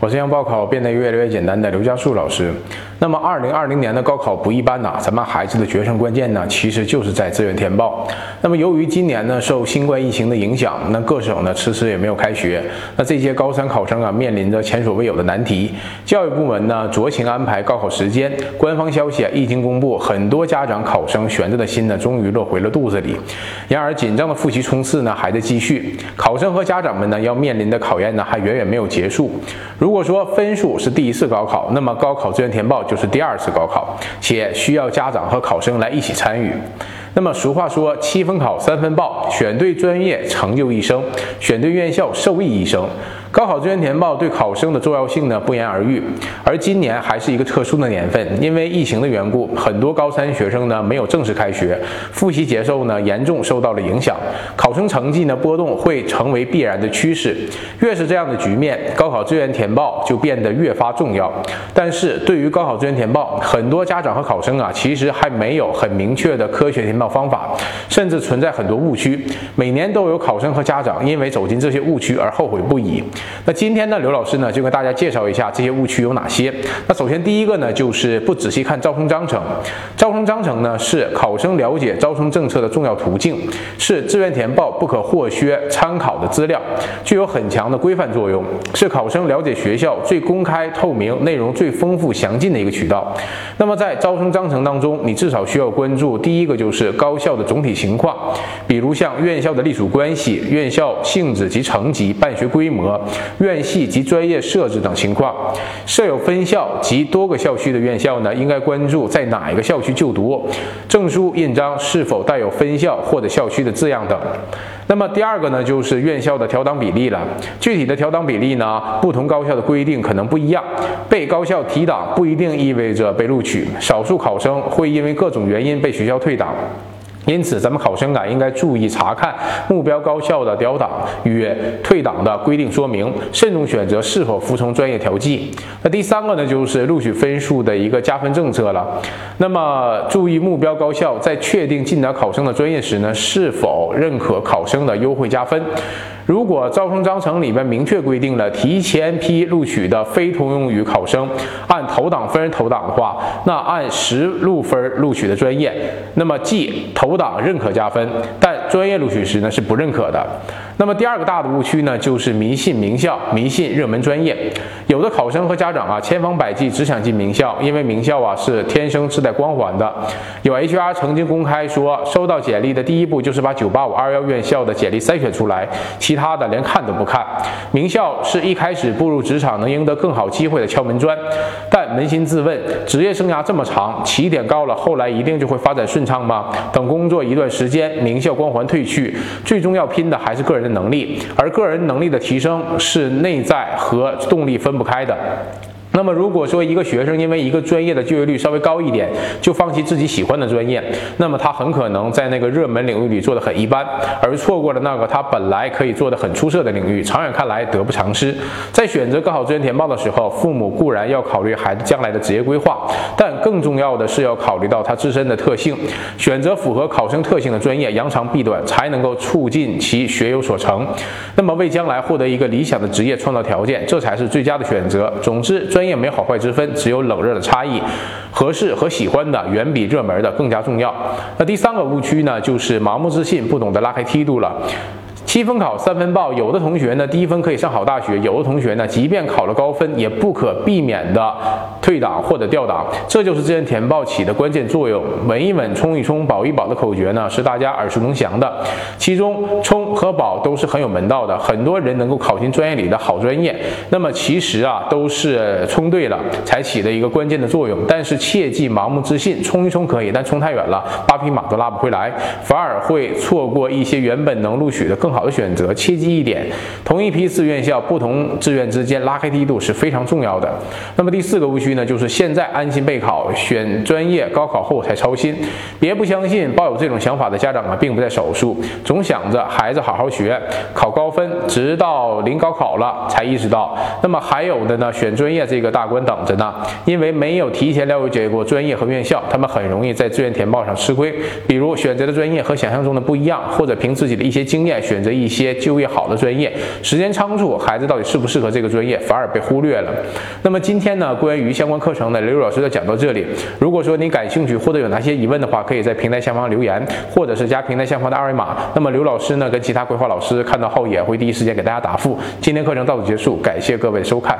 我是让报考变得越来越简单的刘家树老师。那么，二零二零年的高考不一般呐，咱们孩子的决胜关键呢，其实就是在志愿填报。那么，由于今年呢受新冠疫情的影响，那各省呢迟迟也没有开学，那这些高三考生啊面临着前所未有的难题。教育部门呢酌情安排高考时间，官方消息啊一经公布，很多家长考生悬着的心呢终于落回了肚子里。然而，紧张的复习冲刺呢还在继续，考生和家长们呢要面临的考验呢还远远没有结束。如如果说分数是第一次高考，那么高考志愿填报就是第二次高考，且需要家长和考生来一起参与。那么俗话说，七分考三分报，选对专业成就一生，选对院校受益一生。高考志愿填报对考生的重要性呢不言而喻，而今年还是一个特殊的年份，因为疫情的缘故，很多高三学生呢没有正式开学，复习节奏呢严重受到了影响，考生成绩呢波动会成为必然的趋势。越是这样的局面，高考志愿填报就变得越发重要。但是对于高考志愿填报，很多家长和考生啊其实还没有很明确的科学到方法，甚至存在很多误区。每年都有考生和家长因为走进这些误区而后悔不已。那今天呢，刘老师呢就跟大家介绍一下这些误区有哪些。那首先第一个呢，就是不仔细看招生章程。招生章程呢是考生了解招生政策的重要途径，是志愿填报不可或缺参考的资料，具有很强的规范作用，是考生了解学校最公开透明、内容最丰富详尽的一个渠道。那么在招生章程当中，你至少需要关注第一个就是高校的总体情况，比如像院校的隶属关系、院校性质及层级、办学规模。院系及专业设置等情况，设有分校及多个校区的院校呢，应该关注在哪一个校区就读，证书印章是否带有分校或者校区的字样等。那么第二个呢，就是院校的调档比例了。具体的调档比例呢，不同高校的规定可能不一样。被高校提档不一定意味着被录取，少数考生会因为各种原因被学校退档。因此，咱们考生啊应该注意查看目标高校的调档与退档的规定说明，慎重选择是否服从专业调剂。那第三个呢，就是录取分数的一个加分政策了。那么，注意目标高校在确定进档考生的专业时呢，是否认可考生的优惠加分。如果招生章程里面明确规定了提前批录取的非通用语考生按投档分投档的话，那按实录分录取的专业，那么即投党认可加分，但专业录取时呢是不认可的。那么第二个大的误区呢，就是迷信名校、迷信热门专业。有的考生和家长啊，千方百计只想进名校，因为名校啊是天生自带光环的。有 HR 曾经公开说，收到简历的第一步就是把985、211院校的简历筛选出来，其他的连看都不看。名校是一开始步入职场能赢得更好机会的敲门砖，但扪心自问，职业生涯这么长，起点高了，后来一定就会发展顺畅吗？等工作一段时间，名校光环褪去，最终要拼的还是个人。能力，而个人能力的提升是内在和动力分不开的。那么，如果说一个学生因为一个专业的就业率稍微高一点，就放弃自己喜欢的专业，那么他很可能在那个热门领域里做得很一般，而错过了那个他本来可以做得很出色的领域，长远看来得不偿失。在选择高考志愿填报的时候，父母固然要考虑孩子将来的职业规划，但更重要的是要考虑到他自身的特性，选择符合考生特性的专业，扬长避短，才能够促进其学有所成。那么，为将来获得一个理想的职业创造条件，这才是最佳的选择。总之，专业。也没好坏之分，只有冷热的差异。合适和喜欢的远比热门的更加重要。那第三个误区呢，就是盲目自信，不懂得拉开梯度了。七分考三分报，有的同学呢低分可以上好大学，有的同学呢即便考了高分，也不可避免的退档或者调档，这就是志愿填报起的关键作用。稳一稳，冲一冲，保一保的口诀呢是大家耳熟能详的，其中冲和保都是很有门道的。很多人能够考进专业里的好专业，那么其实啊都是冲对了才起的一个关键的作用。但是切记盲目自信，冲一冲可以，但冲太远了，八匹马都拉不回来，反而会错过一些原本能录取的更好。好的选择，切记一点，同一批次院校不同志愿之间拉开梯度是非常重要的。那么第四个误区呢，就是现在安心备考，选专业高考后才操心。别不相信，抱有这种想法的家长啊，并不在少数，总想着孩子好好学，考高分，直到临高考了才意识到。那么还有的呢，选专业这个大关等着呢，因为没有提前了解过专业和院校，他们很容易在志愿填报上吃亏。比如选择的专业和想象中的不一样，或者凭自己的一些经验选。选择一些就业好的专业，时间仓促，孩子到底适不适合这个专业，反而被忽略了。那么今天呢，关于相关课程呢，刘老师就讲到这里。如果说你感兴趣或者有哪些疑问的话，可以在平台下方留言，或者是加平台下方的二维码。那么刘老师呢，跟其他规划老师看到后也会第一时间给大家答复。今天课程到此结束，感谢各位收看。